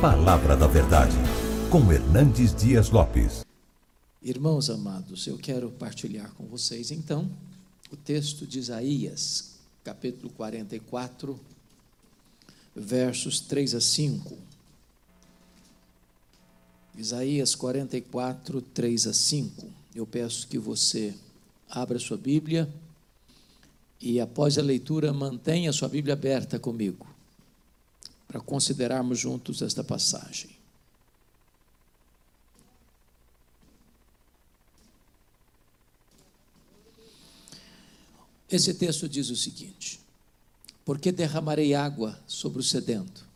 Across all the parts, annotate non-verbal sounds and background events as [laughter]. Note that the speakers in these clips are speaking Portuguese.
Palavra da Verdade, com Hernandes Dias Lopes. Irmãos amados, eu quero partilhar com vocês então o texto de Isaías, capítulo 44, versos 3 a 5. Isaías 44, 3 a 5. Eu peço que você abra sua Bíblia e, após a leitura, mantenha sua Bíblia aberta comigo, para considerarmos juntos esta passagem. Esse texto diz o seguinte: Porque derramarei água sobre o sedento,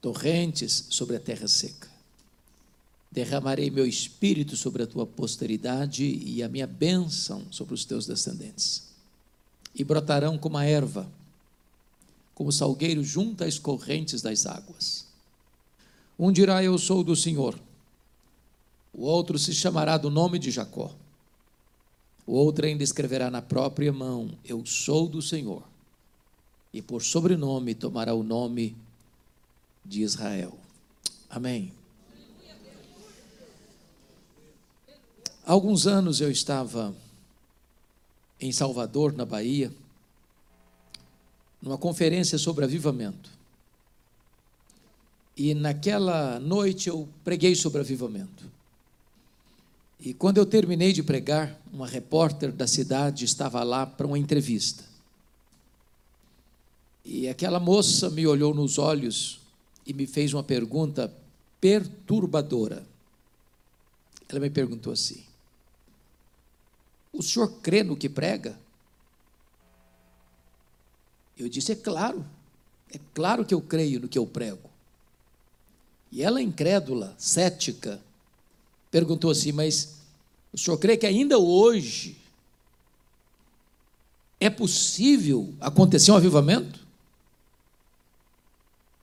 torrentes sobre a terra seca. Derramarei meu espírito sobre a tua posteridade e a minha bênção sobre os teus descendentes. E brotarão como a erva, como salgueiro junto às correntes das águas. Um dirá: Eu sou do Senhor. O outro se chamará do nome de Jacó. O outro ainda escreverá na própria mão: Eu sou do Senhor. E por sobrenome tomará o nome de Israel. Amém. Há alguns anos eu estava em Salvador, na Bahia, numa conferência sobre avivamento. E naquela noite eu preguei sobre avivamento. E quando eu terminei de pregar, uma repórter da cidade estava lá para uma entrevista. E aquela moça me olhou nos olhos e me fez uma pergunta perturbadora. Ela me perguntou assim: O senhor crê no que prega? Eu disse: É claro, é claro que eu creio no que eu prego. E ela, incrédula, cética, perguntou assim: Mas o senhor crê que ainda hoje é possível acontecer um avivamento?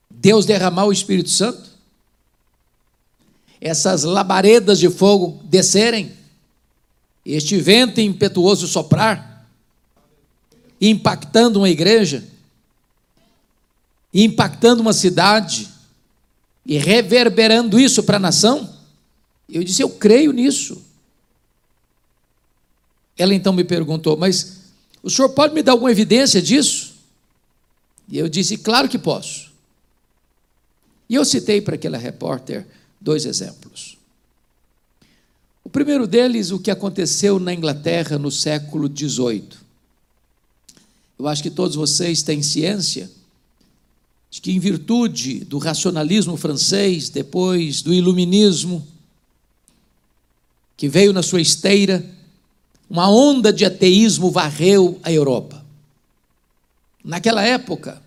Deus derramar o Espírito Santo? Essas labaredas de fogo descerem? Este vento impetuoso soprar? Impactando uma igreja? Impactando uma cidade? E reverberando isso para a nação? Eu disse: Eu creio nisso. Ela então me perguntou: Mas o senhor pode me dar alguma evidência disso? E eu disse: Claro que posso. E eu citei para aquela repórter dois exemplos. O primeiro deles, o que aconteceu na Inglaterra no século XVIII. Eu acho que todos vocês têm ciência de que, em virtude do racionalismo francês, depois do iluminismo, que veio na sua esteira, uma onda de ateísmo varreu a Europa. Naquela época,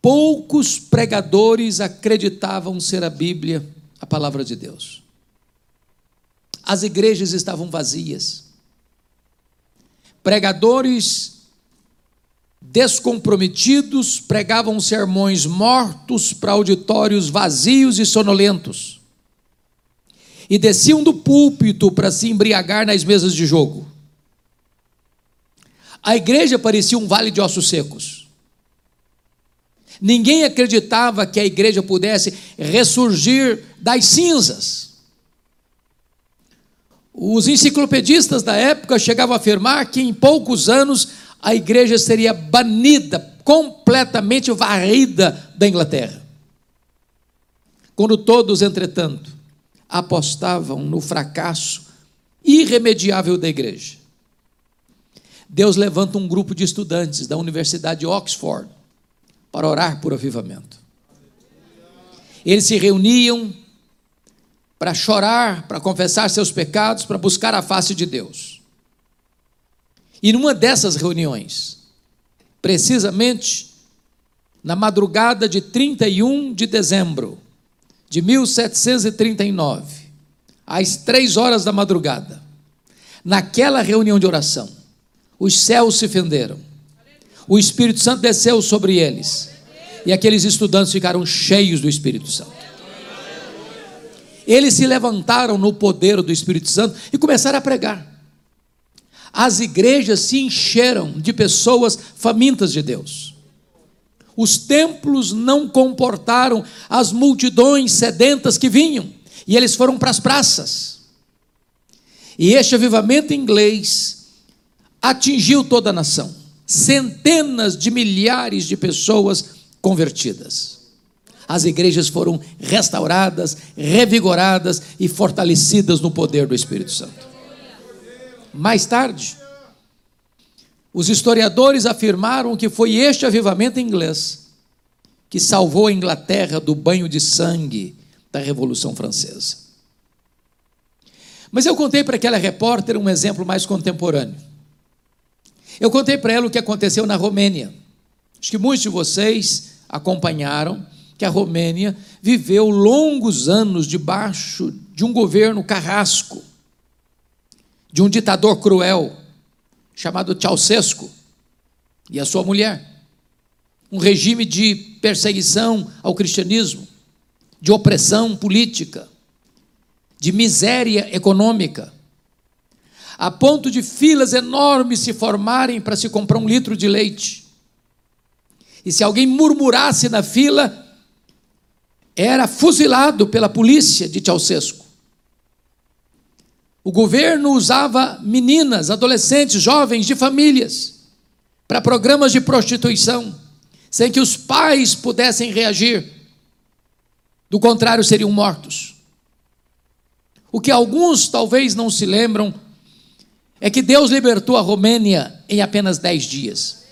poucos pregadores acreditavam ser a Bíblia a palavra de Deus. As igrejas estavam vazias. Pregadores descomprometidos pregavam sermões mortos para auditórios vazios e sonolentos e desciam do púlpito para se embriagar nas mesas de jogo. A igreja parecia um vale de ossos secos. Ninguém acreditava que a igreja pudesse ressurgir das cinzas. Os enciclopedistas da época chegavam a afirmar que em poucos anos a igreja seria banida, completamente varrida da Inglaterra. Quando todos, entretanto, apostavam no fracasso irremediável da igreja. Deus levanta um grupo de estudantes da Universidade de Oxford para orar por avivamento. Eles se reuniam para chorar, para confessar seus pecados, para buscar a face de Deus. E numa dessas reuniões, precisamente na madrugada de 31 de dezembro de 1739, às três horas da madrugada, naquela reunião de oração, os céus se fenderam, o Espírito Santo desceu sobre eles, e aqueles estudantes ficaram cheios do Espírito Santo. Eles se levantaram no poder do Espírito Santo e começaram a pregar. As igrejas se encheram de pessoas famintas de Deus. Os templos não comportaram as multidões sedentas que vinham, e eles foram para as praças. E este avivamento inglês atingiu toda a nação. Centenas de milhares de pessoas convertidas. As igrejas foram restauradas, revigoradas e fortalecidas no poder do Espírito Santo. Mais tarde, os historiadores afirmaram que foi este avivamento inglês que salvou a Inglaterra do banho de sangue da Revolução Francesa. Mas eu contei para aquela repórter um exemplo mais contemporâneo. Eu contei para ela o que aconteceu na Romênia. Acho que muitos de vocês acompanharam que a Romênia viveu longos anos debaixo de um governo carrasco, de um ditador cruel, chamado Ceausescu, e a sua mulher. Um regime de perseguição ao cristianismo, de opressão política, de miséria econômica, a ponto de filas enormes se formarem para se comprar um litro de leite. E se alguém murmurasse na fila, era fuzilado pela polícia de Ceausescu. O governo usava meninas, adolescentes, jovens de famílias para programas de prostituição, sem que os pais pudessem reagir. Do contrário, seriam mortos. O que alguns talvez não se lembram é que Deus libertou a Romênia em apenas dez dias.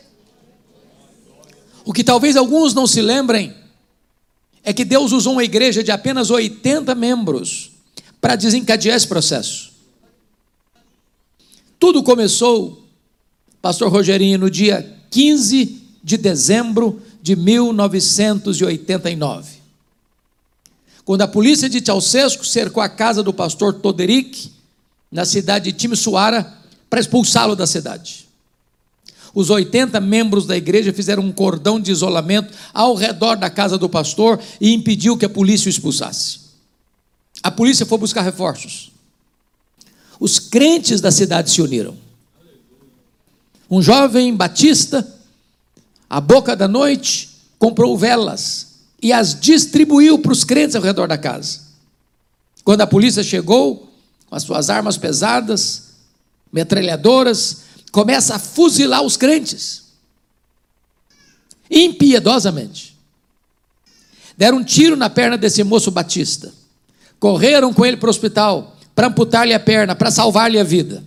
O que talvez alguns não se lembrem é que Deus usou uma igreja de apenas 80 membros para desencadear esse processo. Tudo começou, Pastor Rogerinho, no dia 15 de dezembro de 1989. Quando a polícia de Ceausescu cercou a casa do pastor Toderic, na cidade de Timisoara, para expulsá-lo da cidade. Os 80 membros da igreja fizeram um cordão de isolamento ao redor da casa do pastor e impediu que a polícia o expulsasse. A polícia foi buscar reforços. Os crentes da cidade se uniram. Um jovem batista, à boca da noite, comprou velas e as distribuiu para os crentes ao redor da casa. Quando a polícia chegou, com as suas armas pesadas, metralhadoras, começa a fuzilar os crentes. Impiedosamente. Deram um tiro na perna desse moço batista. Correram com ele para o hospital para amputar-lhe a perna, para salvar-lhe a vida.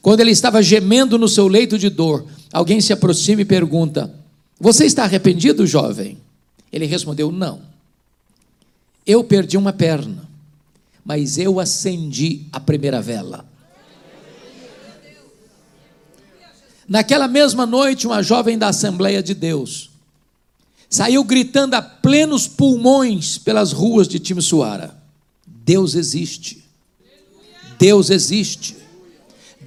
Quando ele estava gemendo no seu leito de dor, alguém se aproxima e pergunta: Você está arrependido, jovem? Ele respondeu: Não. Eu perdi uma perna, mas eu acendi a primeira vela. Naquela mesma noite, uma jovem da Assembleia de Deus saiu gritando a plenos pulmões pelas ruas de Timisoara. Deus existe. Deus existe.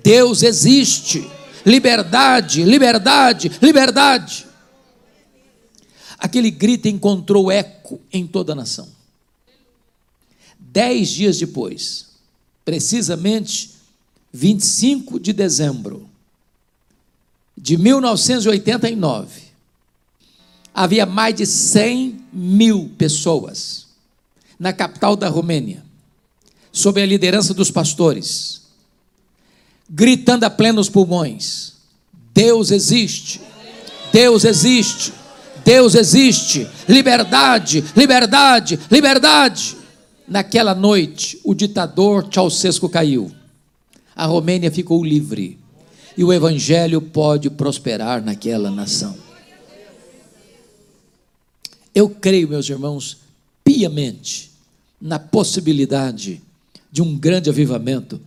Deus existe. Liberdade, liberdade, liberdade. Aquele grito encontrou eco em toda a nação. Dez dias depois, precisamente 25 de dezembro de 1989, havia mais de 100 mil pessoas na capital da Romênia sob a liderança dos pastores, gritando a plenos pulmões: Deus existe, Deus existe, Deus existe, liberdade, liberdade, liberdade. Naquela noite, o ditador Ceausescu caiu, a Romênia ficou livre e o evangelho pode prosperar naquela nação. Eu creio, meus irmãos, piamente na possibilidade de um grande avivamento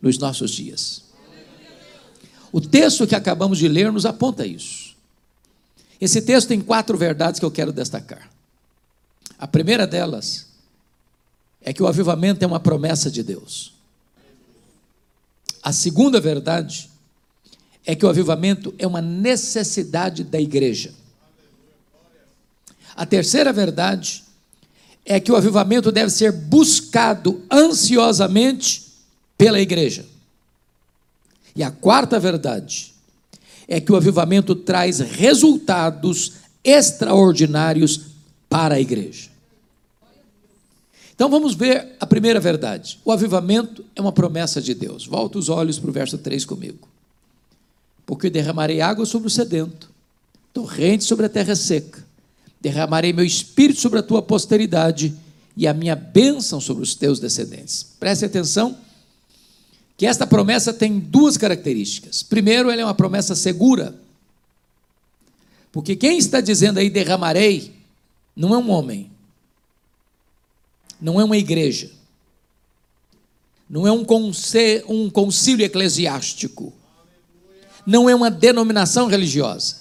nos nossos dias. O texto que acabamos de ler nos aponta isso. Esse texto tem quatro verdades que eu quero destacar. A primeira delas é que o avivamento é uma promessa de Deus. A segunda verdade é que o avivamento é uma necessidade da igreja. A terceira verdade é que o avivamento deve ser buscado ansiosamente pela igreja. E a quarta verdade é que o avivamento traz resultados extraordinários para a igreja. Então vamos ver a primeira verdade. O avivamento é uma promessa de Deus. Volta os olhos para o verso 3 comigo. Porque derramarei água sobre o sedento, torrente sobre a terra seca. Derramarei meu espírito sobre a tua posteridade e a minha bênção sobre os teus descendentes. Preste atenção que esta promessa tem duas características. Primeiro, ela é uma promessa segura. Porque quem está dizendo aí derramarei não é um homem, não é uma igreja, não é um, conce, um concílio eclesiástico, não é uma denominação religiosa.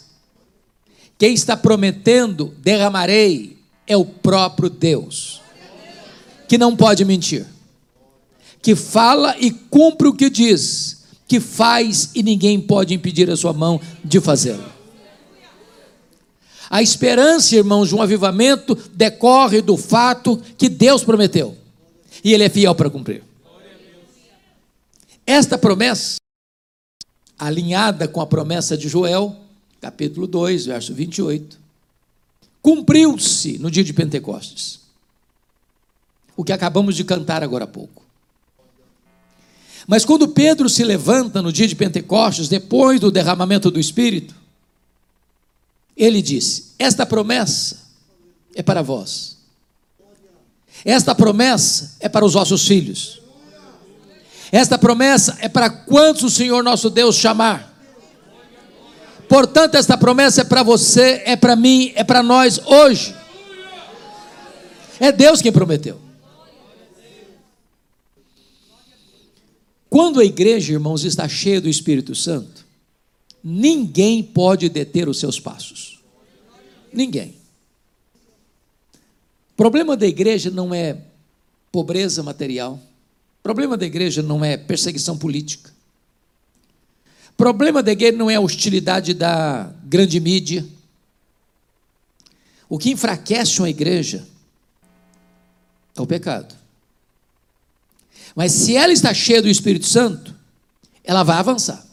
Quem está prometendo derramarei é o próprio Deus, que não pode mentir, que fala e cumpre o que diz, que faz e ninguém pode impedir a sua mão de fazê-lo. A esperança, irmãos, de um avivamento decorre do fato que Deus prometeu. E Ele é fiel para cumprir. Esta promessa, alinhada com a promessa de Joel, capítulo 2, verso 28, cumpriu-se no dia de Pentecostes. O que acabamos de cantar agora há pouco. Mas quando Pedro se levanta no dia de Pentecostes, depois do derramamento do Espírito, ele disse: Esta promessa é para vós. Esta promessa é para os vossos filhos. Esta promessa é para quantos o Senhor nosso Deus chamar. Portanto, esta promessa é para você, é para mim, é para nós hoje. É Deus quem prometeu. Quando a igreja, irmãos, está cheia do Espírito Santo, ninguém pode deter os seus passos. Ninguém. O problema da igreja não é pobreza material. O problema da igreja não é perseguição política. Problema da igreja não é a hostilidade da grande mídia. O que enfraquece uma igreja é o pecado. Mas se ela está cheia do Espírito Santo, ela vai avançar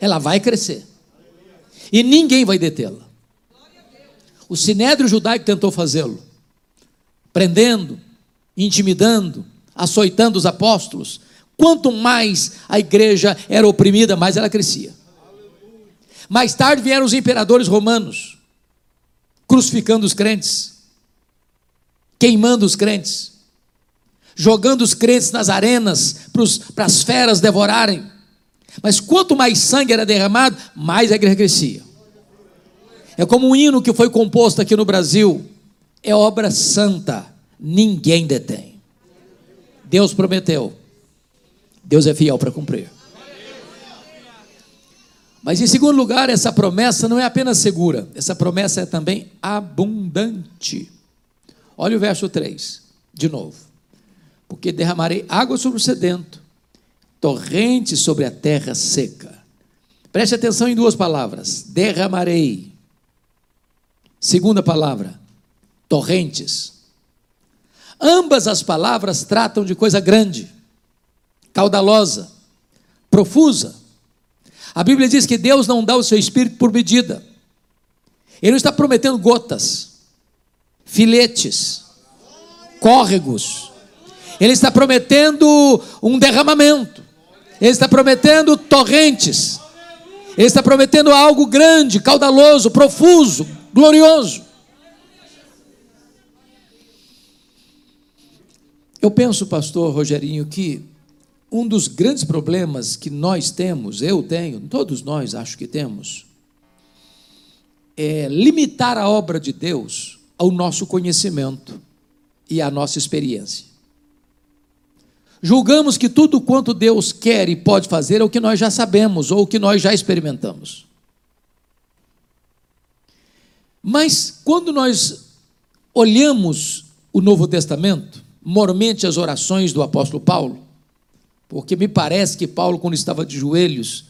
ela vai crescer. E ninguém vai detê-la. O sinédrio judaico tentou fazê-lo, prendendo, intimidando, açoitando os apóstolos. Quanto mais a igreja era oprimida, mais ela crescia. Mais tarde vieram os imperadores romanos, crucificando os crentes, queimando os crentes, jogando os crentes nas arenas para as feras devorarem. Mas quanto mais sangue era derramado, mais a igreja crescia. É como um hino que foi composto aqui no Brasil. É obra santa, ninguém detém. Deus prometeu. Deus é fiel para cumprir. Mas em segundo lugar, essa promessa não é apenas segura, essa promessa é também abundante. Olha o verso 3, de novo. Porque derramarei água sobre o sedento torrente sobre a terra seca. Preste atenção em duas palavras: derramarei. Segunda palavra, torrentes. Ambas as palavras tratam de coisa grande, caudalosa, profusa. A Bíblia diz que Deus não dá o seu espírito por medida. Ele não está prometendo gotas, filetes, córregos. Ele está prometendo um derramamento. Ele está prometendo torrentes. Ele está prometendo algo grande, caudaloso, profuso, glorioso. Eu penso, pastor Rogerinho, que um dos grandes problemas que nós temos, eu tenho, todos nós acho que temos, é limitar a obra de Deus ao nosso conhecimento e à nossa experiência. Julgamos que tudo quanto Deus quer e pode fazer é o que nós já sabemos ou o que nós já experimentamos. Mas quando nós olhamos o Novo Testamento, mormente as orações do apóstolo Paulo, porque me parece que Paulo, quando estava de joelhos,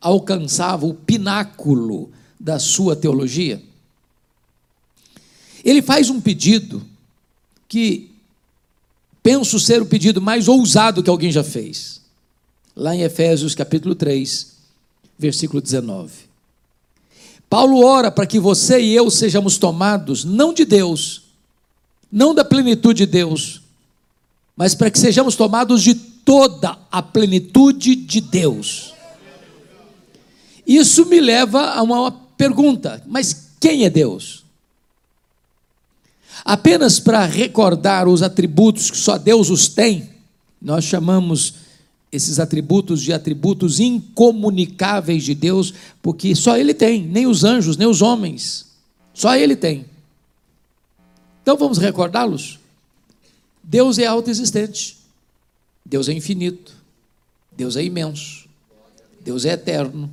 alcançava o pináculo da sua teologia. Ele faz um pedido que penso ser o pedido mais ousado que alguém já fez. Lá em Efésios capítulo 3, versículo 19. Paulo ora para que você e eu sejamos tomados não de Deus, não da plenitude de Deus, mas para que sejamos tomados de toda a plenitude de Deus. Isso me leva a uma pergunta: mas quem é Deus? Apenas para recordar os atributos que só Deus os tem, nós chamamos esses atributos de atributos incomunicáveis de Deus, porque só Ele tem, nem os anjos, nem os homens, só Ele tem. Então vamos recordá-los? Deus é autoexistente, Deus é infinito, Deus é imenso, Deus é eterno,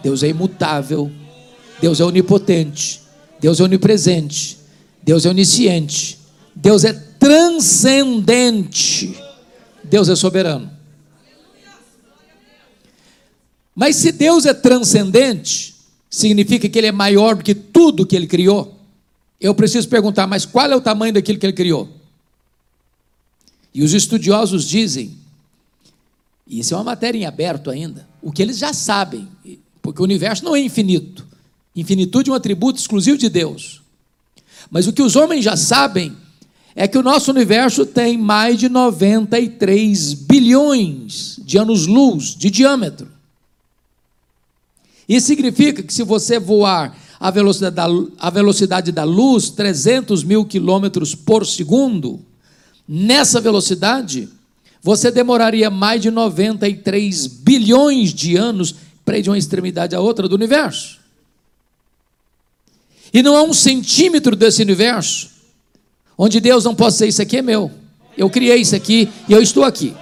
Deus é imutável, Deus é onipotente, Deus é onipresente, Deus é onisciente, Deus é transcendente, Deus é soberano. Mas se Deus é transcendente, significa que Ele é maior do que tudo que Ele criou. Eu preciso perguntar, mas qual é o tamanho daquilo que Ele criou? E os estudiosos dizem, e isso é uma matéria em aberto ainda, o que eles já sabem, porque o universo não é infinito. Infinitude é um atributo exclusivo de Deus. Mas o que os homens já sabem é que o nosso universo tem mais de 93 bilhões de anos-luz de diâmetro. Isso significa que se você voar a velocidade da, velocidade da luz, 300 mil quilômetros por segundo, nessa velocidade, você demoraria mais de 93 bilhões de anos para ir de uma extremidade à outra do universo. E não há um centímetro desse universo onde Deus não possa dizer: Isso aqui é meu, eu criei isso aqui e eu estou aqui.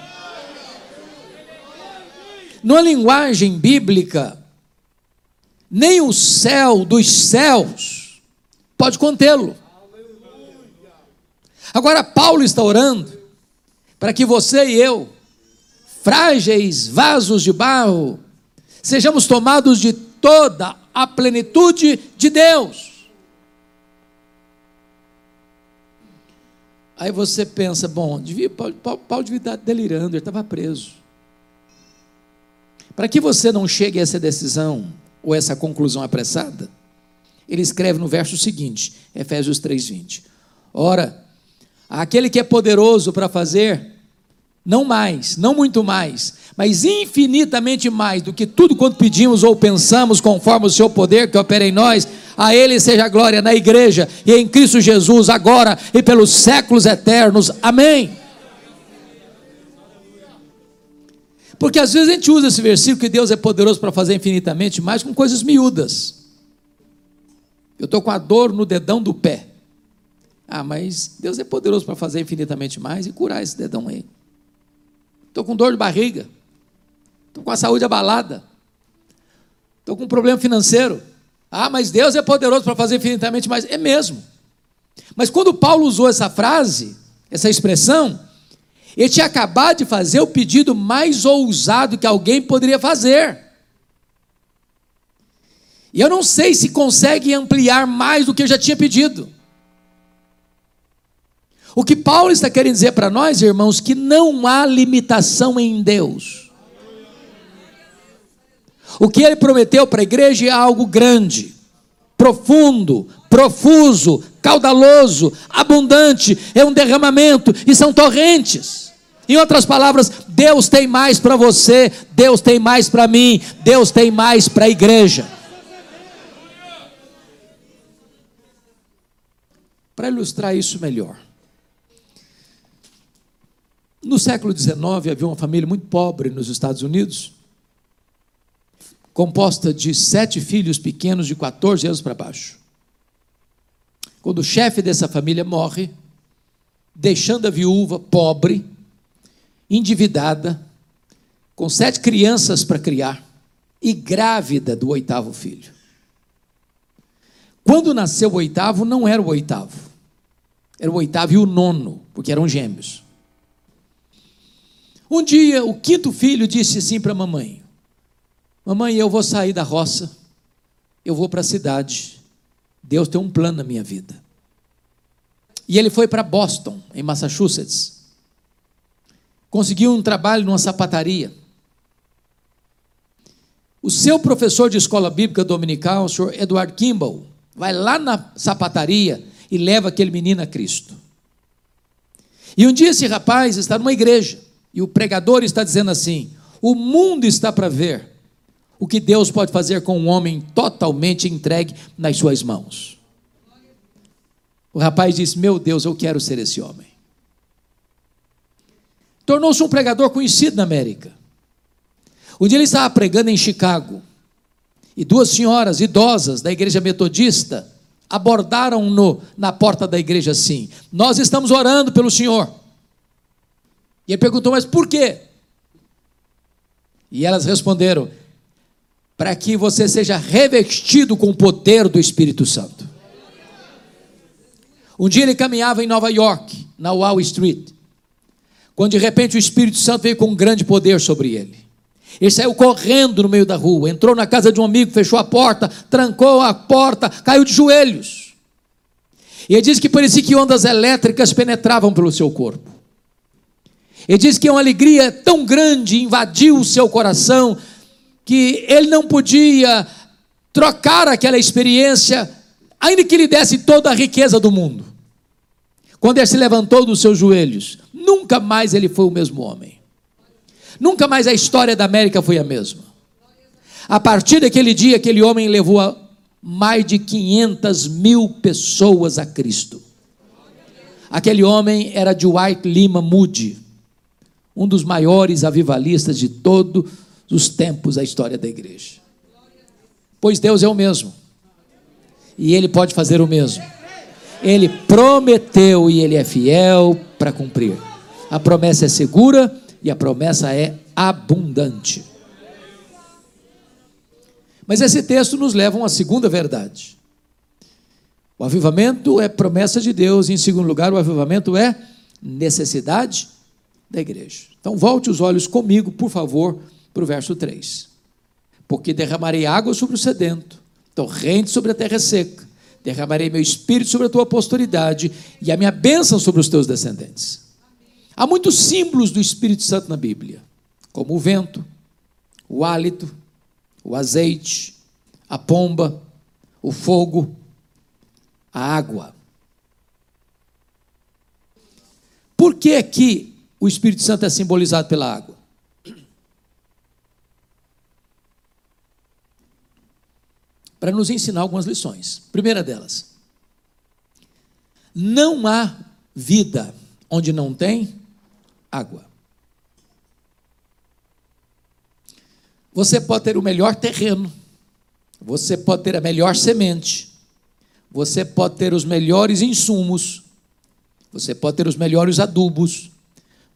Numa linguagem bíblica, nem o céu dos céus pode contê-lo. Agora, Paulo está orando para que você e eu, frágeis vasos de barro, sejamos tomados de toda a plenitude de Deus. Aí você pensa, bom, devia, Paulo, Paulo devia estar delirando, ele estava preso. Para que você não chegue a essa decisão, ou essa conclusão apressada, ele escreve no verso seguinte, Efésios 3:20. Ora, aquele que é poderoso para fazer não mais, não muito mais, mas infinitamente mais do que tudo quanto pedimos ou pensamos, conforme o seu poder que opera em nós, a ele seja a glória na igreja e em Cristo Jesus agora e pelos séculos eternos. Amém. Porque às vezes a gente usa esse versículo que Deus é poderoso para fazer infinitamente mais com coisas miúdas. Eu estou com a dor no dedão do pé. Ah, mas Deus é poderoso para fazer infinitamente mais e curar esse dedão aí. Estou com dor de barriga. Estou com a saúde abalada. Estou com um problema financeiro. Ah, mas Deus é poderoso para fazer infinitamente mais. É mesmo. Mas quando Paulo usou essa frase, essa expressão, ele tinha acabado de fazer o pedido mais ousado que alguém poderia fazer. E eu não sei se consegue ampliar mais do que eu já tinha pedido. O que Paulo está querendo dizer para nós, irmãos, que não há limitação em Deus. O que ele prometeu para a igreja é algo grande, profundo, profuso, caudaloso, abundante, é um derramamento e são torrentes. Em outras palavras, Deus tem mais para você, Deus tem mais para mim, Deus tem mais para a igreja. Para ilustrar isso melhor, no século XIX havia uma família muito pobre nos Estados Unidos, composta de sete filhos pequenos de 14 anos para baixo. Quando o chefe dessa família morre, deixando a viúva pobre, endividada, com sete crianças para criar e grávida do oitavo filho. Quando nasceu o oitavo, não era o oitavo, era o oitavo e o nono, porque eram gêmeos. Um dia, o quinto filho disse assim para a mamãe: Mamãe, eu vou sair da roça, eu vou para a cidade. Deus tem um plano na minha vida. E ele foi para Boston, em Massachusetts conseguiu um trabalho numa sapataria. O seu professor de escola bíblica dominical, o senhor Edward Kimball, vai lá na sapataria e leva aquele menino a Cristo. E um dia esse rapaz está numa igreja e o pregador está dizendo assim: o mundo está para ver o que Deus pode fazer com um homem totalmente entregue nas suas mãos. O rapaz disse: Meu Deus, eu quero ser esse homem. Tornou-se um pregador conhecido na América. Um dia ele estava pregando em Chicago e duas senhoras idosas da igreja metodista abordaram-no na porta da igreja assim: Nós estamos orando pelo senhor. E ele perguntou: Mas por quê? E elas responderam: Para que você seja revestido com o poder do Espírito Santo. Um dia ele caminhava em Nova York, na Wall Street, quando de repente o Espírito Santo veio com um grande poder sobre ele. Ele saiu correndo no meio da rua, entrou na casa de um amigo, fechou a porta, trancou a porta, caiu de joelhos. E ele diz que parecia que ondas elétricas penetravam pelo seu corpo. Ele diz que uma alegria tão grande invadiu o seu coração que ele não podia trocar aquela experiência, ainda que lhe desse toda a riqueza do mundo. Quando ele se levantou dos seus joelhos, nunca mais ele foi o mesmo homem. Nunca mais a história da América foi a mesma. A partir daquele dia, aquele homem levou mais de 500 mil pessoas a Cristo. Aquele homem era de White Lima Moody, um dos maiores avivalistas de todos os tempos da história da igreja. Pois Deus é o mesmo. E Ele pode fazer o mesmo. Ele prometeu e Ele é fiel para cumprir. A promessa é segura e a promessa é abundante. Mas esse texto nos leva a uma segunda verdade. O avivamento é promessa de Deus, e em segundo lugar, o avivamento é necessidade da igreja. Então, volte os olhos comigo, por favor, para o verso 3. Porque derramarei água sobre o sedento, torrente sobre a terra seca, derramarei meu espírito sobre a tua posteridade e a minha bênção sobre os teus descendentes. Há muitos símbolos do Espírito Santo na Bíblia, como o vento, o hálito, o azeite, a pomba, o fogo, a água. Por que aqui o Espírito Santo é simbolizado pela água? Para nos ensinar algumas lições. Primeira delas, não há vida onde não tem água. Você pode ter o melhor terreno, você pode ter a melhor semente, você pode ter os melhores insumos, você pode ter os melhores adubos,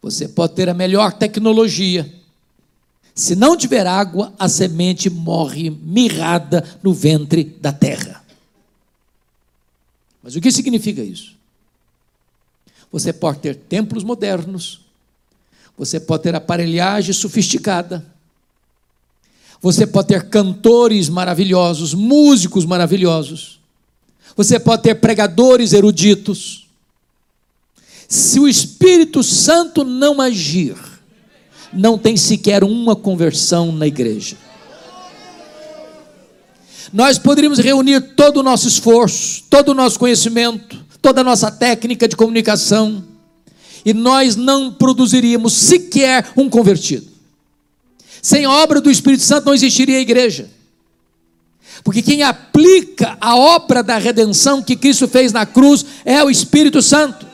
você pode ter a melhor tecnologia. Se não tiver água, a semente morre mirrada no ventre da terra. Mas o que significa isso? Você pode ter templos modernos, você pode ter aparelhagem sofisticada. Você pode ter cantores maravilhosos, músicos maravilhosos. Você pode ter pregadores eruditos. Se o Espírito Santo não agir, não tem sequer uma conversão na igreja. Nós poderíamos reunir todo o nosso esforço, todo o nosso conhecimento, toda a nossa técnica de comunicação, e nós não produziríamos sequer um convertido. Sem a obra do Espírito Santo não existiria a igreja. Porque quem aplica a obra da redenção que Cristo fez na cruz é o Espírito Santo.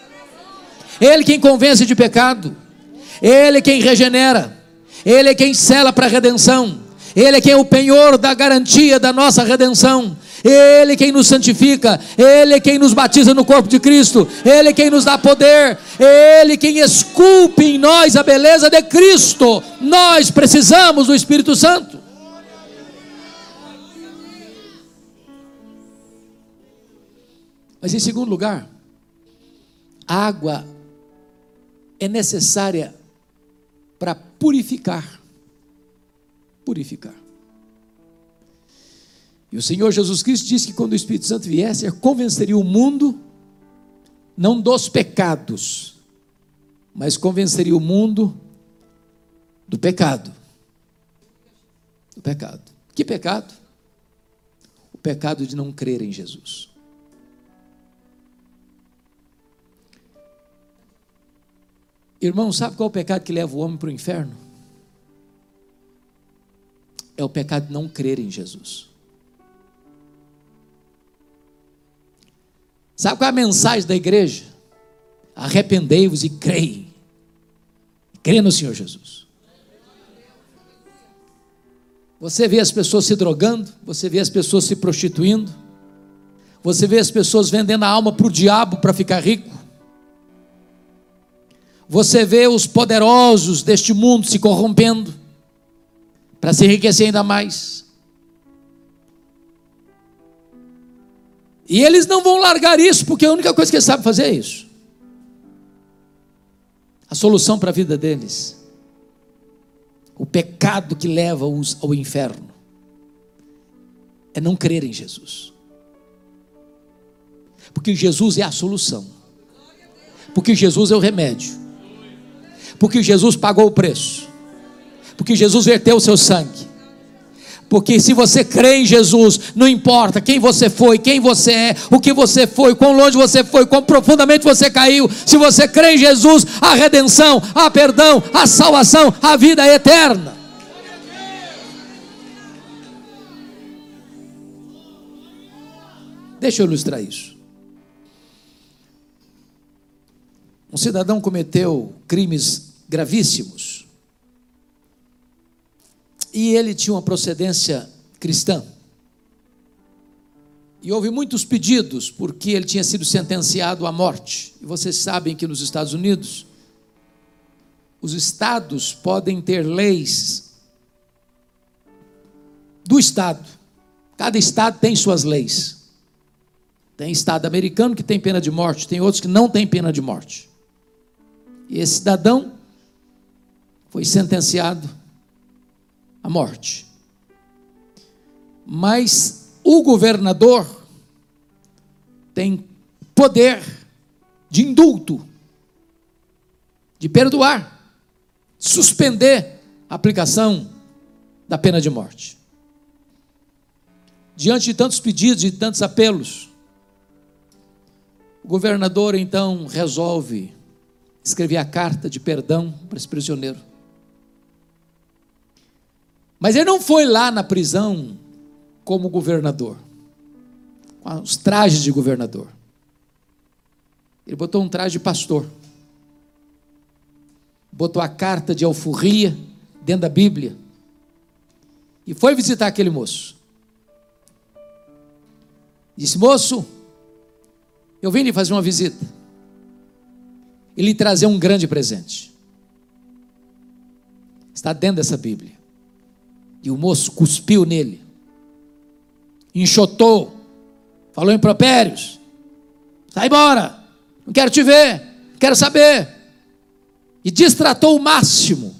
Ele quem convence de pecado, ele quem regenera, ele quem cela para a redenção, ele quem é o penhor da garantia da nossa redenção, ele quem nos santifica, Ele quem nos batiza no corpo de Cristo, Ele quem nos dá poder, Ele quem esculpe em nós a beleza de Cristo. Nós precisamos do Espírito Santo. Mas em segundo lugar, água é necessária para purificar. Purificar. E o Senhor Jesus Cristo disse que quando o Espírito Santo viesse, convenceria o mundo, não dos pecados, mas convenceria o mundo do pecado. Do pecado. Que pecado? O pecado de não crer em Jesus. Irmão, sabe qual é o pecado que leva o homem para o inferno? É o pecado de não crer em Jesus. Sabe qual é a mensagem da igreja? Arrependei-vos e creem. Crê no Senhor Jesus. Você vê as pessoas se drogando, você vê as pessoas se prostituindo, você vê as pessoas vendendo a alma para o diabo para ficar rico. Você vê os poderosos deste mundo se corrompendo para se enriquecer ainda mais. E eles não vão largar isso, porque a única coisa que eles sabem fazer é isso. A solução para a vida deles. O pecado que leva-os ao inferno é não crer em Jesus. Porque Jesus é a solução. Porque Jesus é o remédio. Porque Jesus pagou o preço. Porque Jesus verteu o seu sangue. Porque se você crê em Jesus, não importa quem você foi, quem você é, o que você foi, quão longe você foi, quão profundamente você caiu, se você crê em Jesus, a redenção, a perdão, a salvação, a vida é eterna. Deixa eu ilustrar isso. Um cidadão cometeu crimes gravíssimos. E ele tinha uma procedência cristã. E houve muitos pedidos, porque ele tinha sido sentenciado à morte. E vocês sabem que nos Estados Unidos, os estados podem ter leis do estado. Cada estado tem suas leis. Tem estado americano que tem pena de morte, tem outros que não têm pena de morte. E esse cidadão foi sentenciado à morte. Mas o governador tem poder de indulto, de perdoar, suspender a aplicação da pena de morte. Diante de tantos pedidos e tantos apelos, o governador então resolve escrevi a carta de perdão para esse prisioneiro. Mas ele não foi lá na prisão como governador, com os trajes de governador. Ele botou um traje de pastor, botou a carta de alforria dentro da Bíblia e foi visitar aquele moço. Disse: Moço, eu vim lhe fazer uma visita e lhe trazer um grande presente. Está dentro dessa Bíblia. E o moço cuspiu nele, enxotou, falou em propérios: sai embora, não quero te ver, quero saber. E distratou o máximo.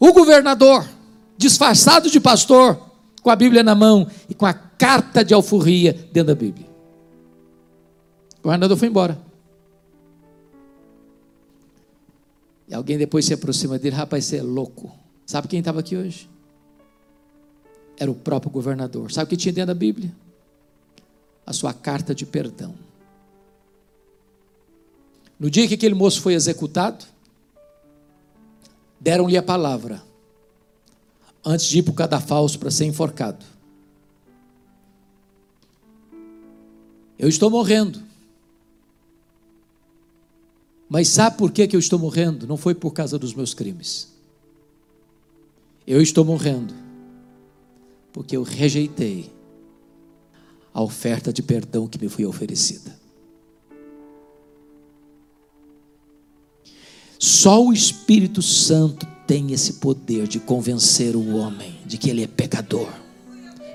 O governador, disfarçado de pastor, com a Bíblia na mão e com a carta de alforria dentro da Bíblia. O governador foi embora. E alguém depois se aproxima dele, rapaz, você é louco. Sabe quem estava aqui hoje? Era o próprio governador. Sabe o que tinha dentro da Bíblia? A sua carta de perdão. No dia que aquele moço foi executado, deram-lhe a palavra, antes de ir para o cadafalso para ser enforcado. Eu estou morrendo. Mas sabe por que, que eu estou morrendo? Não foi por causa dos meus crimes. Eu estou morrendo porque eu rejeitei a oferta de perdão que me foi oferecida. Só o Espírito Santo tem esse poder de convencer o homem de que ele é pecador,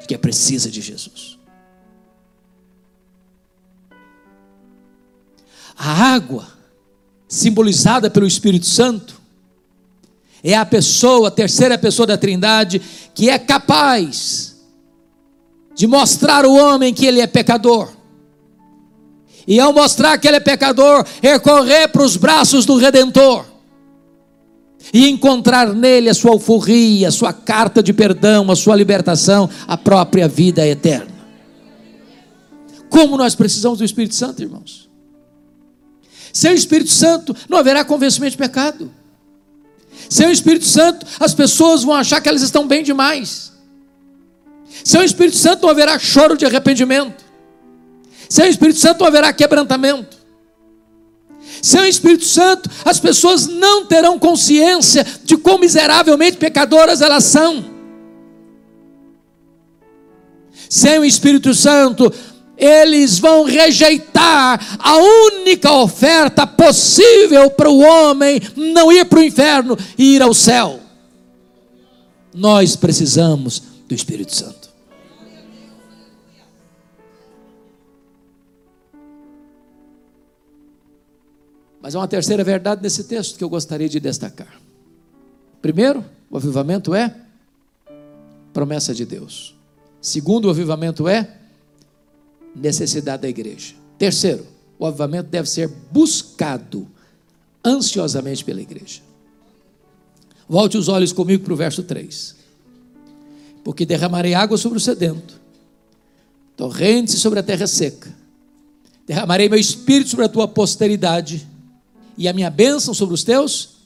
de que é precisa de Jesus. A água simbolizada pelo Espírito Santo, é a pessoa, a terceira pessoa da Trindade, que é capaz de mostrar ao homem que ele é pecador. E ao mostrar que ele é pecador, recorrer para os braços do Redentor. e encontrar nele a sua alforria, a sua carta de perdão, a sua libertação, a própria vida eterna. Como nós precisamos do Espírito Santo, irmãos? Sem o Espírito Santo, não haverá convencimento de pecado. Sem o Espírito Santo, as pessoas vão achar que elas estão bem demais. Sem o Espírito Santo, não haverá choro de arrependimento. Sem o Espírito Santo, não haverá quebrantamento. Sem o Espírito Santo, as pessoas não terão consciência de quão miseravelmente pecadoras elas são. Sem o Espírito Santo, eles vão rejeitar a única oferta possível para o homem não ir para o inferno e ir ao céu. Nós precisamos do Espírito Santo. Mas há uma terceira verdade nesse texto que eu gostaria de destacar. Primeiro, o avivamento é promessa de Deus. Segundo, o avivamento é necessidade da igreja. Terceiro, o avivamento deve ser buscado ansiosamente pela igreja. Volte os olhos comigo para o verso 3. Porque derramarei água sobre o sedento, torrentes sobre a terra seca, derramarei meu espírito sobre a tua posteridade e a minha bênção sobre os teus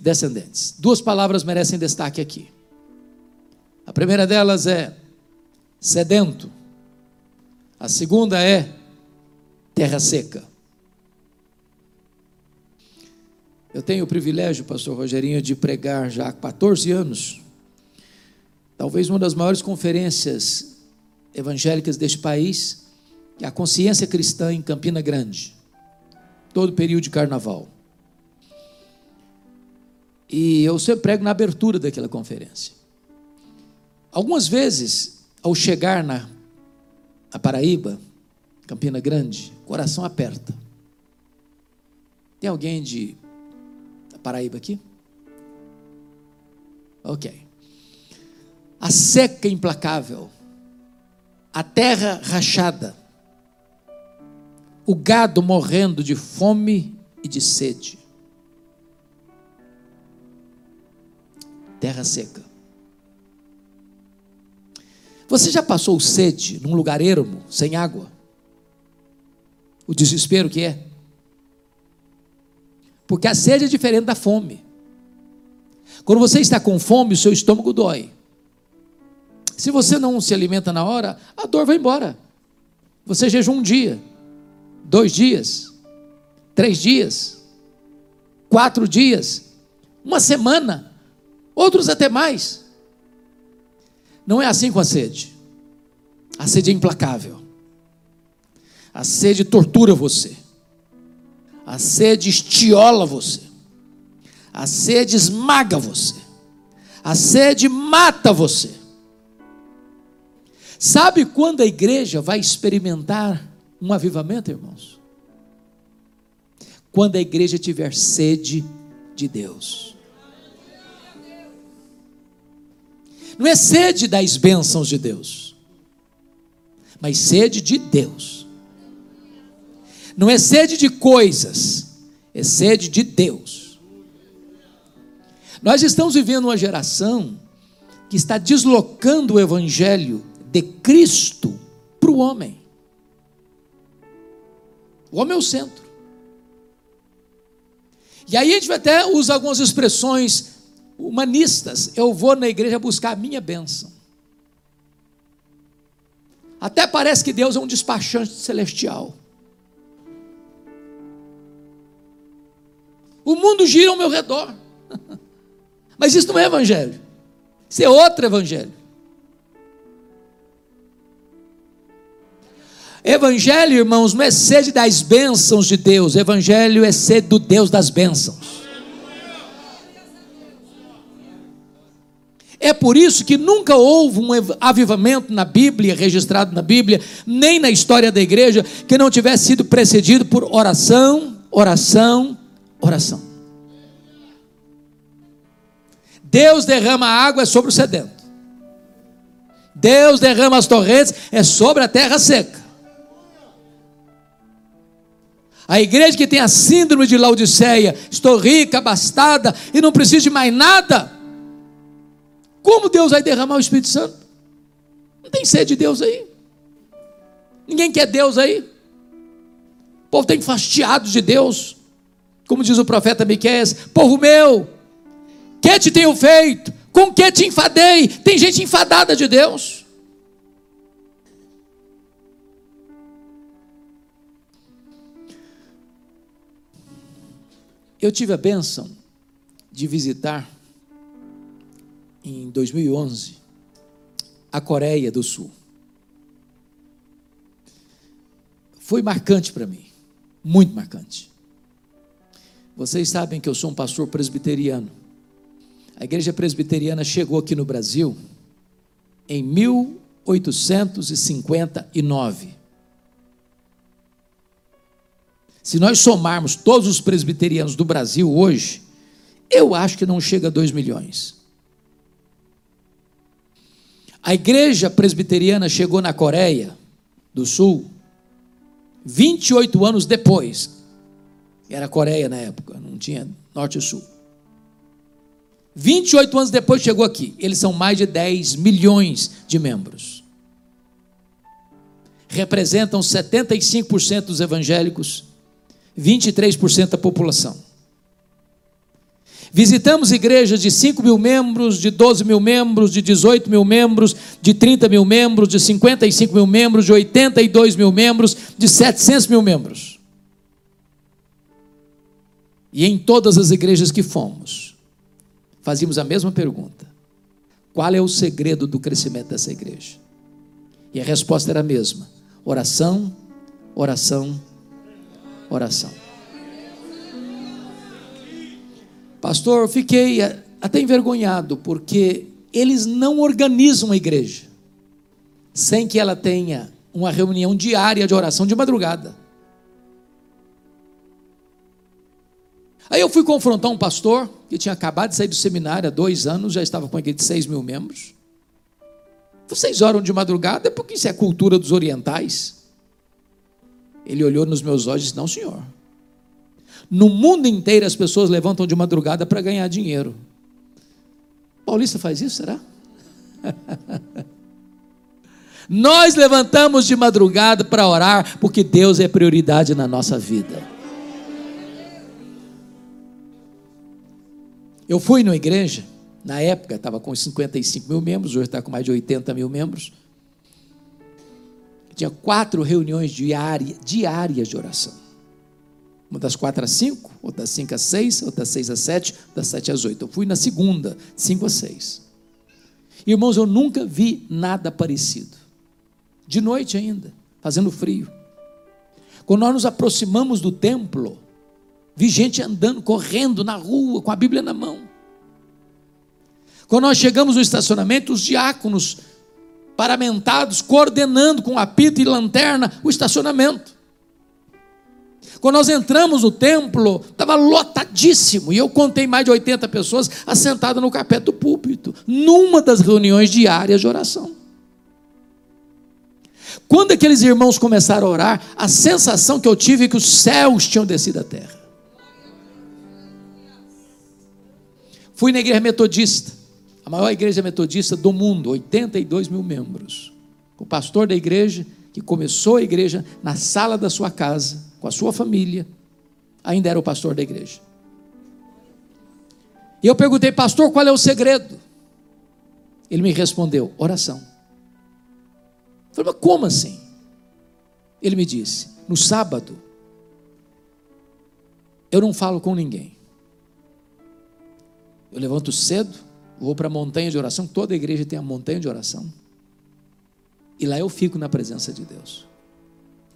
descendentes. Duas palavras merecem destaque aqui. A primeira delas é sedento. A segunda é terra seca. Eu tenho o privilégio, pastor Rogerinho, de pregar já há 14 anos, talvez uma das maiores conferências evangélicas deste país, que é a Consciência Cristã em Campina Grande, todo período de carnaval. E eu sempre prego na abertura daquela conferência. Algumas vezes, ao chegar na, na Paraíba, Campina Grande, coração aperta. Tem alguém de Paraíba aqui? Ok. A seca implacável, a terra rachada, o gado morrendo de fome e de sede. terra seca. Você já passou sede num lugar ermo, sem água? O desespero que é? Porque a sede é diferente da fome. Quando você está com fome, o seu estômago dói. Se você não se alimenta na hora, a dor vai embora. Você jejum um dia, dois dias, três dias, quatro dias, uma semana outros até mais. Não é assim com a sede. A sede é implacável. A sede tortura você. A sede estiola você. A sede esmaga você. A sede mata você. Sabe quando a igreja vai experimentar um avivamento, irmãos? Quando a igreja tiver sede de Deus. Não é sede das bênçãos de Deus, mas sede de Deus. Não é sede de coisas, é sede de Deus. Nós estamos vivendo uma geração que está deslocando o evangelho de Cristo para o homem. O homem é o centro. E aí a gente até usa algumas expressões humanistas, eu vou na igreja buscar a minha bênção. Até parece que Deus é um despachante celestial. O mundo gira ao meu redor. [laughs] Mas isso não é evangelho. Isso é outro evangelho. Evangelho, irmãos, não é sede das bênçãos de Deus. Evangelho é sede do Deus das bênçãos. É por isso que nunca houve um avivamento na Bíblia, registrado na Bíblia, nem na história da igreja, que não tivesse sido precedido por oração, oração, oração. Deus derrama água sobre o sedento. Deus derrama as torrentes é sobre a terra seca. A igreja que tem a síndrome de Laodiceia, estou rica, abastada e não preciso de mais nada. Como Deus vai derramar o Espírito Santo? Não tem sede de Deus aí. Ninguém quer Deus aí. O povo tem fastiado de Deus. Como diz o profeta Miqueias, povo meu, que te tenho feito? Com que te enfadei? Tem gente enfadada de Deus. Eu tive a bênção de visitar em 2011 a Coreia do Sul. Foi marcante para mim, muito marcante. Vocês sabem que eu sou um pastor presbiteriano. A igreja presbiteriana chegou aqui no Brasil em 1859. Se nós somarmos todos os presbiterianos do Brasil hoje, eu acho que não chega a 2 milhões. A igreja presbiteriana chegou na Coreia do Sul 28 anos depois. Era Coreia na época, não tinha norte e sul. 28 anos depois chegou aqui. Eles são mais de 10 milhões de membros. Representam 75% dos evangélicos 23% da população. Visitamos igrejas de 5 mil membros, de 12 mil membros, de 18 mil membros, de 30 mil membros, de 55 mil membros, de 82 mil membros, de 700 mil membros. E em todas as igrejas que fomos, fazíamos a mesma pergunta: qual é o segredo do crescimento dessa igreja? E a resposta era a mesma: oração, oração, oração. Pastor, eu fiquei até envergonhado, porque eles não organizam a igreja sem que ela tenha uma reunião diária de oração de madrugada. Aí eu fui confrontar um pastor que tinha acabado de sair do seminário há dois anos, já estava com aquele de seis mil membros. Vocês oram de madrugada porque isso é cultura dos orientais. Ele olhou nos meus olhos e disse: Não, senhor. No mundo inteiro as pessoas levantam de madrugada para ganhar dinheiro. Paulista faz isso, será? [laughs] Nós levantamos de madrugada para orar porque Deus é prioridade na nossa vida. Eu fui numa igreja, na época estava com 55 mil membros, hoje está com mais de 80 mil membros. Tinha quatro reuniões diárias, diárias de oração. Uma das quatro às cinco, outra das cinco às seis, outra das seis às sete, das sete às oito. Eu fui na segunda, cinco às seis. Irmãos, eu nunca vi nada parecido. De noite ainda, fazendo frio. Quando nós nos aproximamos do templo, vi gente andando, correndo na rua, com a Bíblia na mão. Quando nós chegamos no estacionamento, os diáconos paramentados, coordenando com apito e lanterna o estacionamento. Quando nós entramos no templo, estava lotadíssimo, e eu contei mais de 80 pessoas assentadas no capete do púlpito, numa das reuniões diárias de oração. Quando aqueles irmãos começaram a orar, a sensação que eu tive é que os céus tinham descido à terra. Fui na igreja metodista a maior igreja metodista do mundo, 82 mil membros. O pastor da igreja, que começou a igreja na sala da sua casa, com a sua família, ainda era o pastor da igreja. E eu perguntei, pastor, qual é o segredo? Ele me respondeu: oração. Eu falei, mas como assim? Ele me disse: no sábado, eu não falo com ninguém. Eu levanto cedo, vou para a montanha de oração, toda igreja tem a montanha de oração. E lá eu fico na presença de Deus.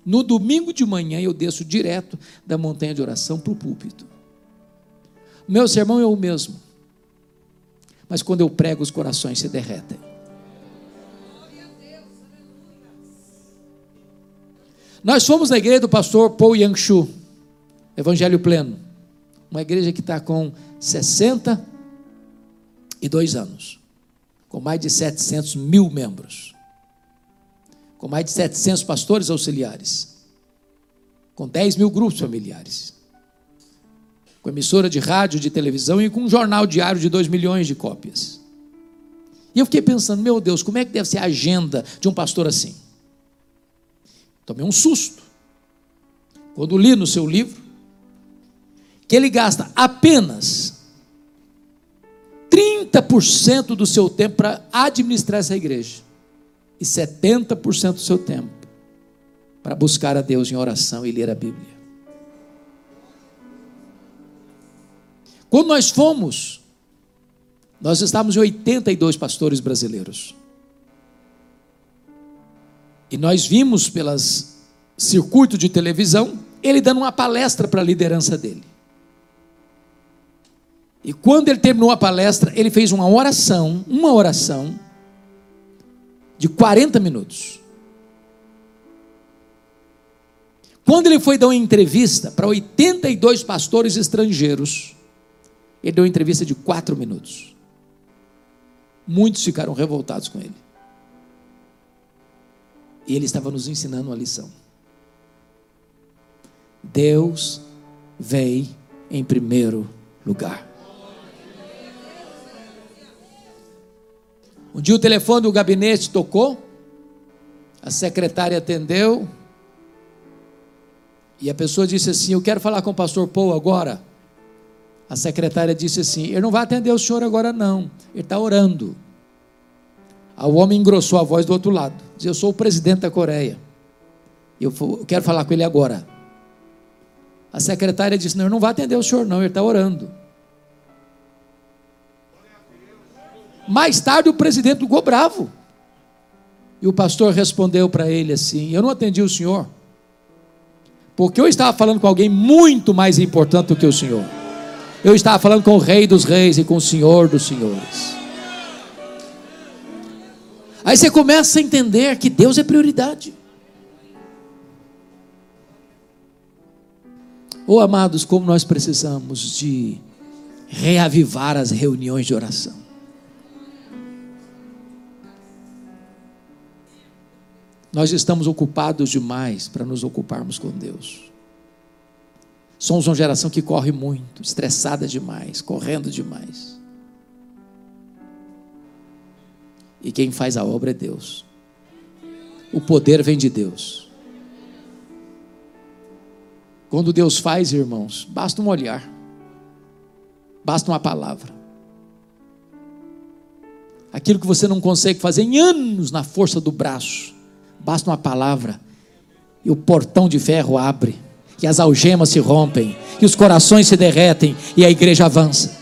No domingo de manhã eu desço direto da montanha de oração para o púlpito. Meu sermão é o mesmo. Mas quando eu prego, os corações se derretem. Nós fomos na igreja do pastor Paul Yang-Shu, Evangelho Pleno. Uma igreja que está com 60 e dois anos, com mais de 700 mil membros, com mais de 700 pastores auxiliares. com 10 mil grupos familiares, com emissora de rádio, de televisão e com um jornal diário de 2 milhões de cópias. E eu fiquei pensando, meu Deus, como é que deve ser a agenda de um pastor assim? Tomei um susto. Quando li no seu livro que ele gasta apenas 30% do seu tempo para administrar essa igreja e 70% do seu tempo para buscar a Deus em oração e ler a Bíblia. Quando nós fomos, nós estávamos em 82 pastores brasileiros. E nós vimos pelas circuito de televisão ele dando uma palestra para a liderança dele. E quando ele terminou a palestra, ele fez uma oração, uma oração de 40 minutos. Quando ele foi dar uma entrevista para 82 pastores estrangeiros, ele deu uma entrevista de 4 minutos. Muitos ficaram revoltados com ele. E ele estava nos ensinando uma lição. Deus vem em primeiro lugar. Um dia o telefone do gabinete tocou, a secretária atendeu, e a pessoa disse assim: Eu quero falar com o pastor Paul agora. A secretária disse assim: Ele não vai atender o senhor agora, não, ele está orando. O homem engrossou a voz do outro lado: Diz, Eu sou o presidente da Coreia, eu quero falar com ele agora. A secretária disse: Não, ele não vai atender o senhor, não, ele está orando. Mais tarde o presidente ficou bravo. E o pastor respondeu para ele assim: Eu não atendi o senhor, porque eu estava falando com alguém muito mais importante do que o senhor. Eu estava falando com o Rei dos Reis e com o Senhor dos Senhores. Aí você começa a entender que Deus é prioridade. Oh, amados, como nós precisamos de reavivar as reuniões de oração. Nós estamos ocupados demais para nos ocuparmos com Deus. Somos uma geração que corre muito, estressada demais, correndo demais. E quem faz a obra é Deus. O poder vem de Deus. Quando Deus faz, irmãos, basta um olhar, basta uma palavra. Aquilo que você não consegue fazer em anos na força do braço, Basta uma palavra e o portão de ferro abre, e as algemas se rompem, e os corações se derretem, e a igreja avança.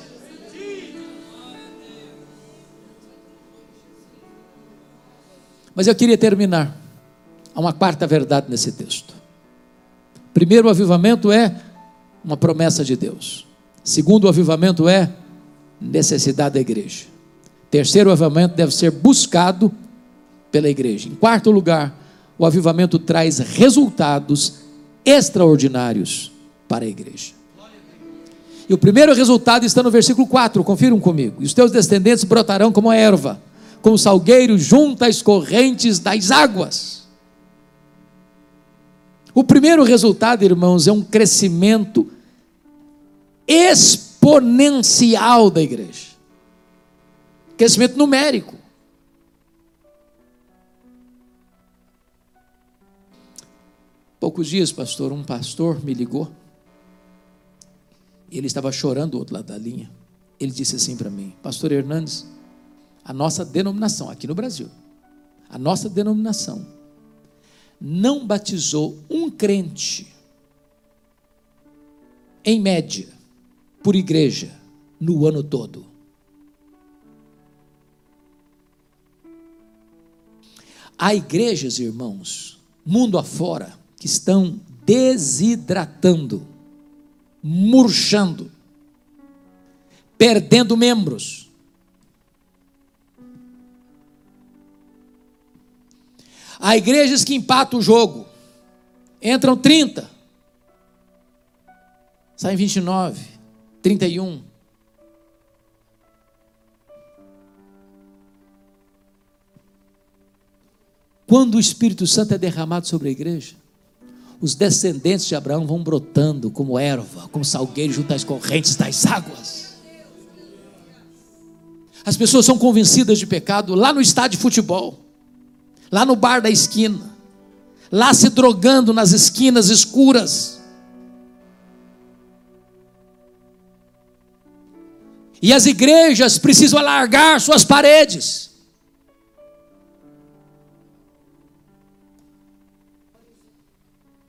Mas eu queria terminar. Há uma quarta verdade nesse texto. Primeiro, o avivamento é uma promessa de Deus. Segundo, o avivamento é necessidade da igreja. Terceiro, o avivamento deve ser buscado pela igreja. Em quarto lugar, o avivamento traz resultados extraordinários para a igreja. E o primeiro resultado está no versículo 4, confiram comigo. E os teus descendentes brotarão como a erva, como salgueiro junto às correntes das águas. O primeiro resultado, irmãos, é um crescimento exponencial da igreja. Crescimento numérico. Poucos dias, pastor, um pastor me ligou. Ele estava chorando do outro lado da linha. Ele disse assim para mim: Pastor Hernandes, a nossa denominação, aqui no Brasil, a nossa denominação, não batizou um crente, em média, por igreja, no ano todo. Há igrejas, irmãos, mundo afora, que estão desidratando, murchando, perdendo membros. Há igrejas que empatam o jogo, entram 30, saem 29, 31. Quando o Espírito Santo é derramado sobre a igreja, os descendentes de Abraão vão brotando como erva, como salgueiro junto às correntes das águas. As pessoas são convencidas de pecado lá no estádio de futebol, lá no bar da esquina, lá se drogando nas esquinas escuras. E as igrejas precisam alargar suas paredes.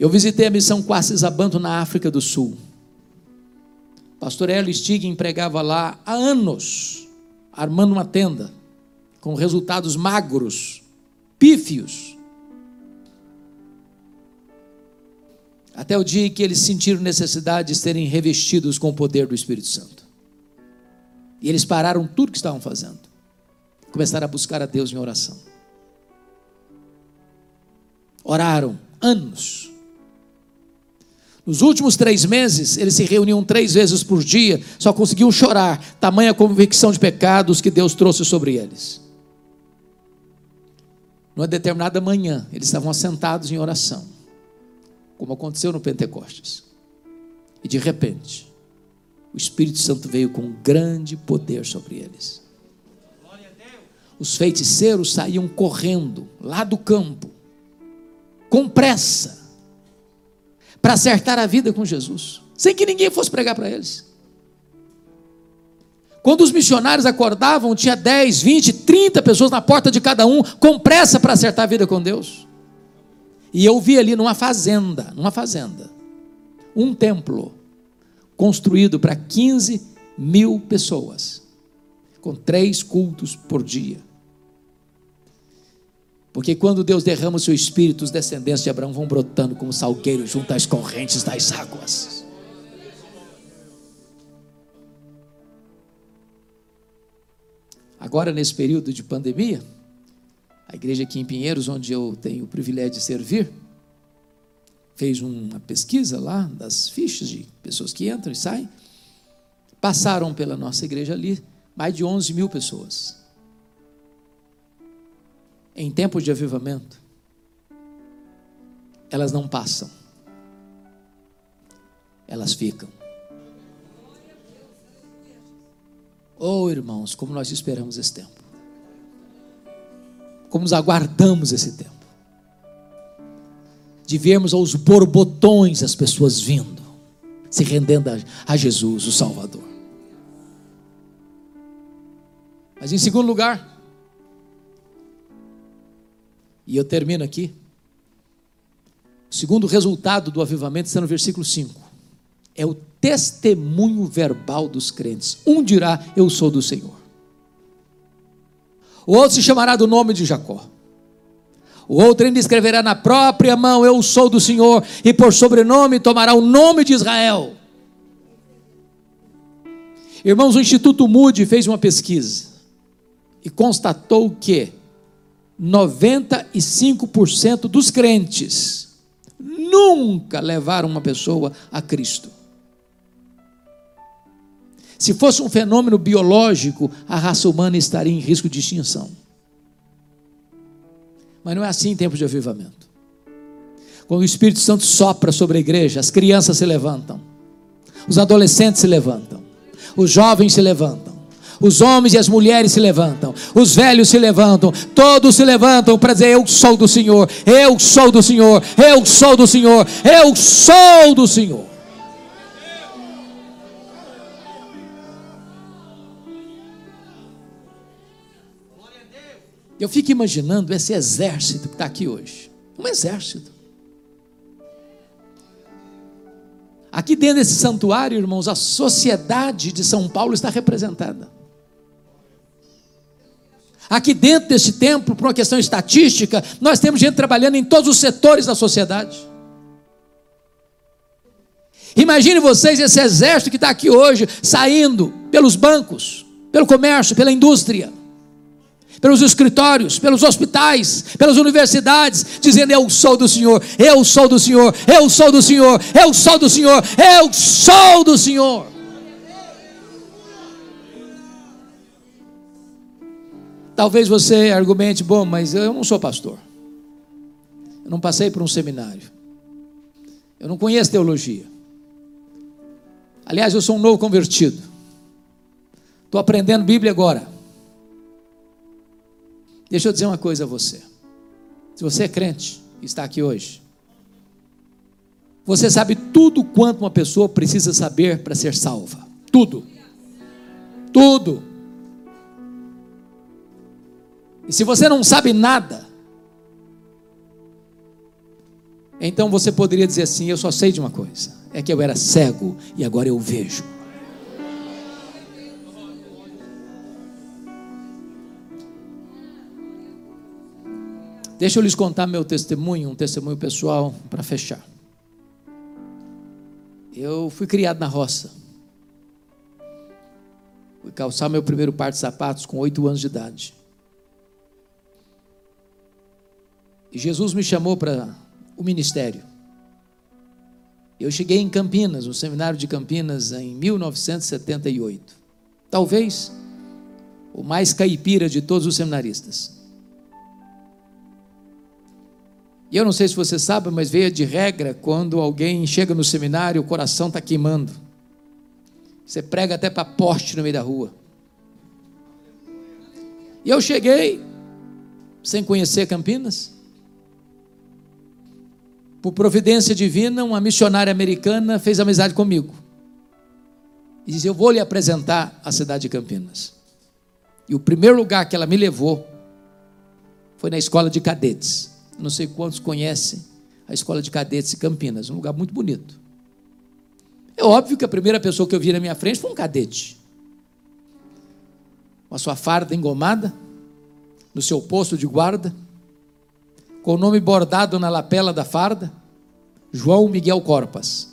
Eu visitei a missão Quassis Abanto na África do Sul. Pastor Hélio Stig empregava lá há anos, armando uma tenda, com resultados magros, pífios. Até o dia que eles sentiram necessidade de serem revestidos com o poder do Espírito Santo. E eles pararam tudo que estavam fazendo. Começaram a buscar a Deus em oração. Oraram anos nos últimos três meses, eles se reuniam três vezes por dia, só conseguiam chorar, tamanha convicção de pecados que Deus trouxe sobre eles. Numa determinada manhã, eles estavam assentados em oração, como aconteceu no Pentecostes. E de repente, o Espírito Santo veio com grande poder sobre eles. Os feiticeiros saíam correndo lá do campo, com pressa para acertar a vida com Jesus, sem que ninguém fosse pregar para eles. Quando os missionários acordavam, tinha 10, 20, 30 pessoas na porta de cada um, com pressa para acertar a vida com Deus. E eu vi ali numa fazenda, numa fazenda, um templo construído para 15 mil pessoas, com três cultos por dia. Porque quando Deus derrama o seu espírito, os descendentes de Abraão vão brotando como salgueiros junto às correntes das águas. Agora, nesse período de pandemia, a igreja aqui em Pinheiros, onde eu tenho o privilégio de servir, fez uma pesquisa lá das fichas de pessoas que entram e saem. Passaram pela nossa igreja ali mais de 11 mil pessoas em tempos de avivamento, elas não passam, elas ficam. Oh, irmãos, como nós esperamos esse tempo, como nos aguardamos esse tempo, de vermos aos borbotões as pessoas vindo, se rendendo a, a Jesus, o Salvador. Mas em segundo lugar, e eu termino aqui. O segundo resultado do avivamento está no versículo 5. É o testemunho verbal dos crentes. Um dirá: Eu sou do Senhor. O outro se chamará do nome de Jacó. O outro ainda escreverá na própria mão: Eu sou do Senhor. E por sobrenome tomará o nome de Israel. Irmãos, o Instituto Moody fez uma pesquisa e constatou que 95% dos crentes nunca levaram uma pessoa a Cristo. Se fosse um fenômeno biológico, a raça humana estaria em risco de extinção. Mas não é assim em tempos de avivamento. Quando o Espírito Santo sopra sobre a igreja, as crianças se levantam, os adolescentes se levantam, os jovens se levantam os homens e as mulheres se levantam, os velhos se levantam, todos se levantam para dizer: Eu sou do Senhor, eu sou do Senhor, eu sou do Senhor, eu sou do Senhor. Eu fico imaginando esse exército que está aqui hoje. Um exército. Aqui dentro desse santuário, irmãos, a sociedade de São Paulo está representada. Aqui dentro desse templo, por uma questão estatística, nós temos gente trabalhando em todos os setores da sociedade. Imagine vocês esse exército que está aqui hoje, saindo pelos bancos, pelo comércio, pela indústria, pelos escritórios, pelos hospitais, pelas universidades, dizendo: Eu sou do Senhor, eu sou do Senhor, eu sou do Senhor, eu sou do Senhor, eu sou do Senhor. Talvez você argumente, bom, mas eu não sou pastor. Eu não passei por um seminário. Eu não conheço teologia. Aliás, eu sou um novo convertido. Estou aprendendo Bíblia agora. Deixa eu dizer uma coisa a você. Se você é crente e está aqui hoje, você sabe tudo quanto uma pessoa precisa saber para ser salva. Tudo. Tudo. E se você não sabe nada, então você poderia dizer assim: Eu só sei de uma coisa, é que eu era cego e agora eu vejo. Deixa eu lhes contar meu testemunho, um testemunho pessoal para fechar. Eu fui criado na roça. Fui calçar meu primeiro par de sapatos com oito anos de idade. E Jesus me chamou para o ministério. Eu cheguei em Campinas, no seminário de Campinas, em 1978. Talvez o mais caipira de todos os seminaristas. E eu não sei se você sabe, mas veio de regra quando alguém chega no seminário, o coração está queimando. Você prega até para poste no meio da rua. E eu cheguei, sem conhecer Campinas. Por providência divina, uma missionária americana fez amizade comigo. E disse: Eu vou lhe apresentar a cidade de Campinas. E o primeiro lugar que ela me levou foi na escola de cadetes não sei quantos conhecem a escola de cadetes de Campinas, um lugar muito bonito. É óbvio que a primeira pessoa que eu vi na minha frente foi um cadete. Com a sua farda engomada, no seu posto de guarda, com o nome bordado na lapela da farda, João Miguel Corpas,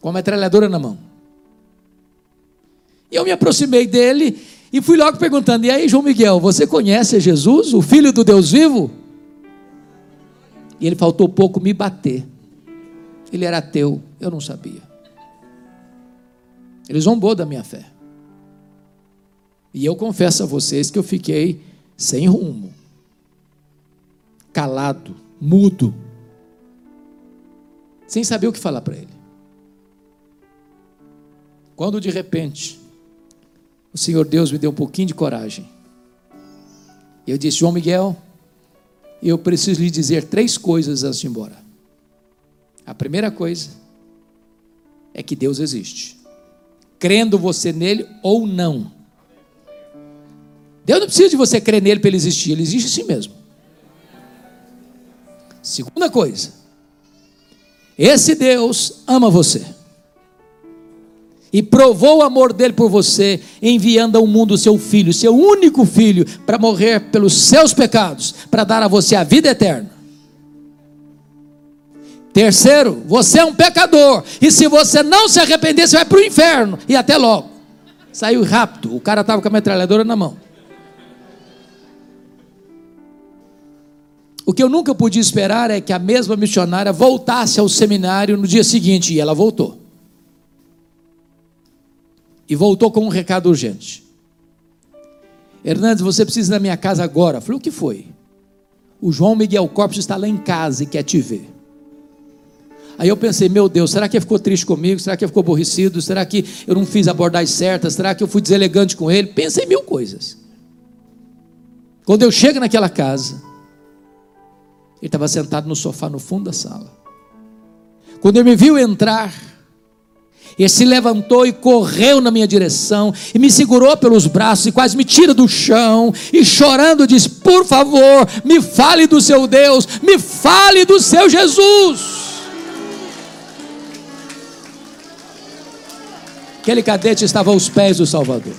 com a metralhadora na mão. E eu me aproximei dele e fui logo perguntando: E aí, João Miguel, você conhece Jesus, o Filho do Deus vivo? E ele faltou pouco me bater. Ele era ateu, eu não sabia. Ele zombou da minha fé. E eu confesso a vocês que eu fiquei sem rumo, calado, mudo, sem saber o que falar para ele. Quando de repente o Senhor Deus me deu um pouquinho de coragem, eu disse: João Miguel, eu preciso lhe dizer três coisas antes de ir embora. A primeira coisa é que Deus existe, crendo você nele ou não. Deus não precisa de você crer nele para ele existir, ele existe assim mesmo. Segunda coisa, esse Deus ama você e provou o amor dele por você, enviando ao mundo seu filho, seu único filho, para morrer pelos seus pecados, para dar a você a vida eterna. Terceiro, você é um pecador, e se você não se arrepender, você vai para o inferno, e até logo. Saiu rápido, o cara estava com a metralhadora na mão. O que eu nunca podia esperar é que a mesma missionária voltasse ao seminário no dia seguinte, e ela voltou e voltou com um recado urgente. Hernandes, você precisa ir na minha casa agora. Eu falei, o que foi? O João Miguel Corpus está lá em casa e quer te ver. Aí eu pensei, meu Deus, será que ele ficou triste comigo? Será que ele ficou aborrecido? Será que eu não fiz a abordagem certa? Será que eu fui deselegante com ele? Pensei mil coisas. Quando eu chego naquela casa, ele estava sentado no sofá no fundo da sala. Quando ele me viu entrar, ele se levantou e correu na minha direção e me segurou pelos braços e quase me tira do chão e chorando diz: Por favor, me fale do seu Deus, me fale do seu Jesus. Aquele cadete estava aos pés do Salvador.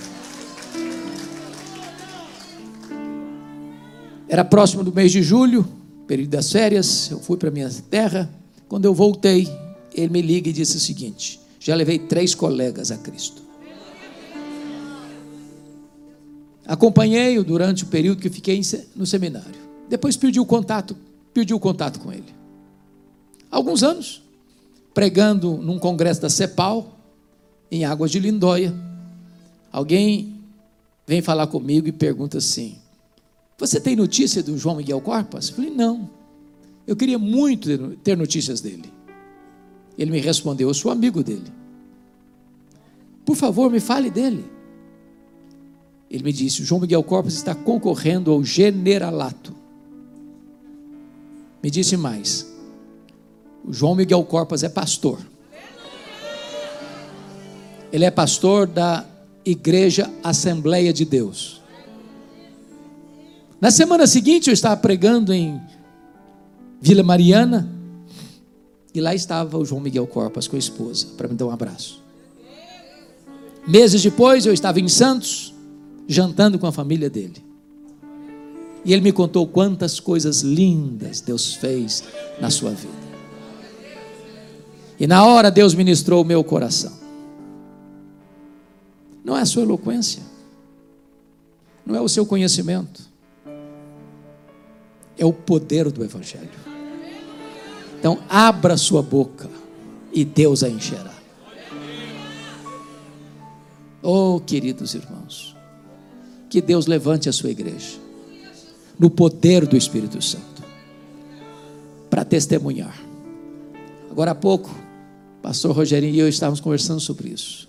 Era próximo do mês de julho, período das férias. Eu fui para minha terra. Quando eu voltei, ele me liga e disse o seguinte: já levei três colegas a Cristo. Acompanhei-o durante o período que fiquei no seminário. Depois perdi o contato, perdi o contato com ele. Alguns anos, pregando num congresso da CEPAL, em Águas de Lindóia, alguém vem falar comigo e pergunta assim: Você tem notícia do João Miguel Corpas? Eu falei: Não. Eu queria muito ter notícias dele. Ele me respondeu: Eu sou amigo dele. Por favor, me fale dele. Ele me disse: João Miguel Corpus está concorrendo ao generalato. Me disse mais: o João Miguel Corpus é pastor. Ele é pastor da Igreja Assembleia de Deus. Na semana seguinte, eu estava pregando em Vila Mariana. E lá estava o João Miguel Corpas com a esposa, para me dar um abraço. Meses depois, eu estava em Santos, jantando com a família dele. E ele me contou quantas coisas lindas Deus fez na sua vida. E na hora Deus ministrou o meu coração. Não é a sua eloquência, não é o seu conhecimento, é o poder do Evangelho. Então, abra sua boca e Deus a encherá. Oh, queridos irmãos, que Deus levante a sua igreja no poder do Espírito Santo para testemunhar. Agora há pouco, pastor Rogerinho e eu estávamos conversando sobre isso.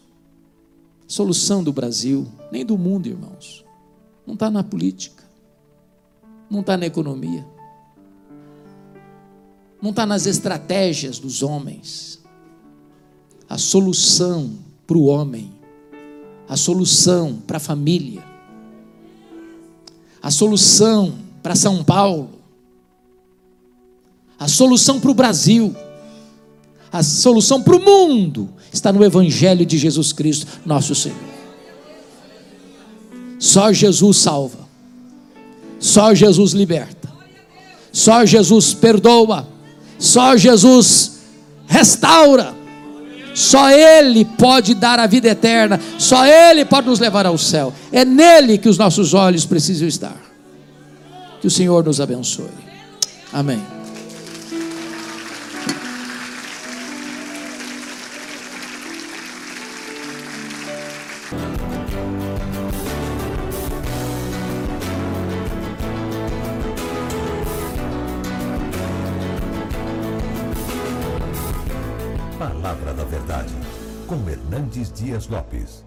Solução do Brasil, nem do mundo, irmãos, não está na política, não está na economia. Não está nas estratégias dos homens. A solução para o homem, a solução para a família, a solução para São Paulo, a solução para o Brasil, a solução para o mundo está no Evangelho de Jesus Cristo, nosso Senhor. Só Jesus salva, só Jesus liberta, só Jesus perdoa. Só Jesus restaura. Só Ele pode dar a vida eterna. Só Ele pode nos levar ao céu. É nele que os nossos olhos precisam estar. Que o Senhor nos abençoe. Amém. Dias Lopes.